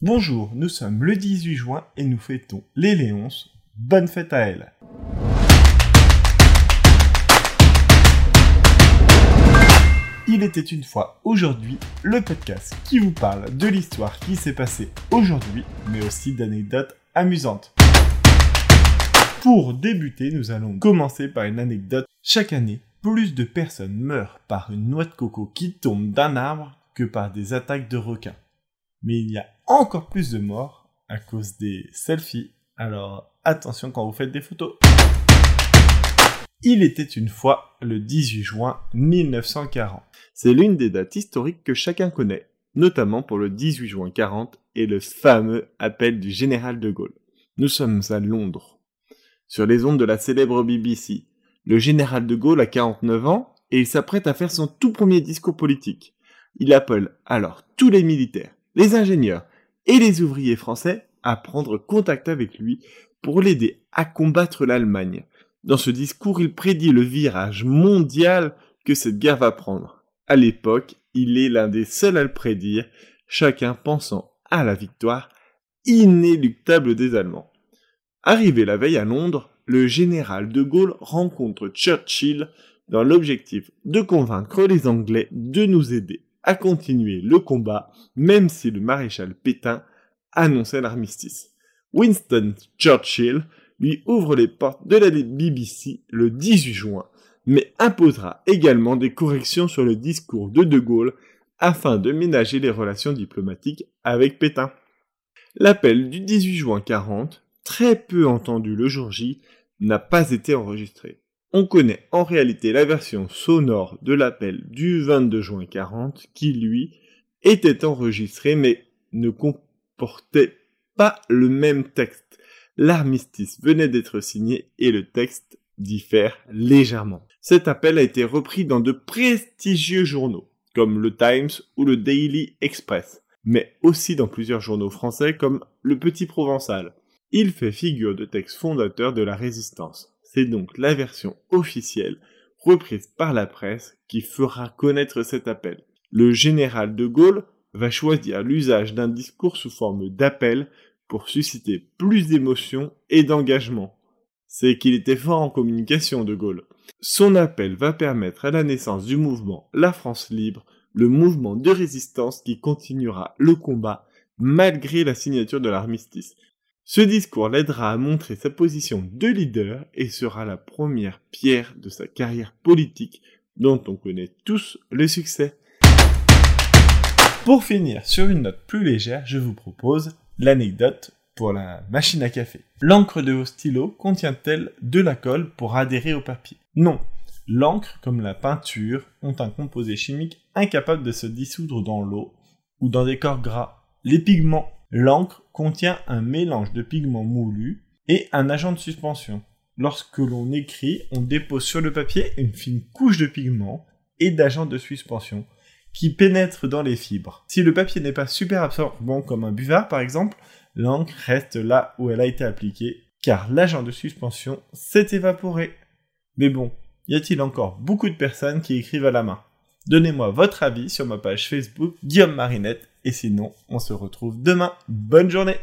Bonjour, nous sommes le 18 juin et nous fêtons les Léonces. Bonne fête à elle. Il était une fois aujourd'hui le podcast qui vous parle de l'histoire qui s'est passée aujourd'hui, mais aussi d'anecdotes amusantes. Pour débuter, nous allons commencer par une anecdote. Chaque année, plus de personnes meurent par une noix de coco qui tombe d'un arbre que par des attaques de requins mais il y a encore plus de morts à cause des selfies. Alors attention quand vous faites des photos. Il était une fois le 18 juin 1940. C'est l'une des dates historiques que chacun connaît, notamment pour le 18 juin 40 et le fameux appel du général de Gaulle. Nous sommes à Londres. Sur les ondes de la célèbre BBC, le général de Gaulle a 49 ans et il s'apprête à faire son tout premier discours politique. Il appelle alors tous les militaires, les ingénieurs et les ouvriers français à prendre contact avec lui pour l'aider à combattre l'Allemagne. Dans ce discours, il prédit le virage mondial que cette guerre va prendre. À l'époque, il est l'un des seuls à le prédire, chacun pensant à la victoire inéluctable des Allemands. Arrivé la veille à Londres, le général de Gaulle rencontre Churchill dans l'objectif de convaincre les Anglais de nous aider continuer le combat, même si le maréchal Pétain annonçait l'armistice. Winston Churchill lui ouvre les portes de la BBC le 18 juin, mais imposera également des corrections sur le discours de De Gaulle afin de ménager les relations diplomatiques avec Pétain. L'appel du 18 juin 40, très peu entendu le jour J, n'a pas été enregistré. On connaît en réalité la version sonore de l'appel du 22 juin 40 qui, lui, était enregistré mais ne comportait pas le même texte. L'armistice venait d'être signé et le texte diffère légèrement. Cet appel a été repris dans de prestigieux journaux, comme le Times ou le Daily Express, mais aussi dans plusieurs journaux français comme le Petit Provençal. Il fait figure de texte fondateur de la résistance. C'est donc la version officielle, reprise par la presse, qui fera connaître cet appel. Le général de Gaulle va choisir l'usage d'un discours sous forme d'appel pour susciter plus d'émotion et d'engagement. C'est qu'il était fort en communication, de Gaulle. Son appel va permettre à la naissance du mouvement La France libre, le mouvement de résistance qui continuera le combat malgré la signature de l'armistice. Ce discours l'aidera à montrer sa position de leader et sera la première pierre de sa carrière politique dont on connaît tous le succès. Pour finir sur une note plus légère, je vous propose l'anecdote pour la machine à café. L'encre de vos stylos contient-elle de la colle pour adhérer au papier? Non. L'encre, comme la peinture, ont un composé chimique incapable de se dissoudre dans l'eau ou dans des corps gras. Les pigments L'encre contient un mélange de pigments moulus et un agent de suspension. Lorsque l'on écrit, on dépose sur le papier une fine couche de pigments et d'agent de suspension qui pénètre dans les fibres. Si le papier n'est pas super absorbant comme un buvard par exemple, l'encre reste là où elle a été appliquée car l'agent de suspension s'est évaporé. Mais bon, y a-t-il encore beaucoup de personnes qui écrivent à la main? Donnez-moi votre avis sur ma page Facebook Guillaume Marinette et sinon on se retrouve demain. Bonne journée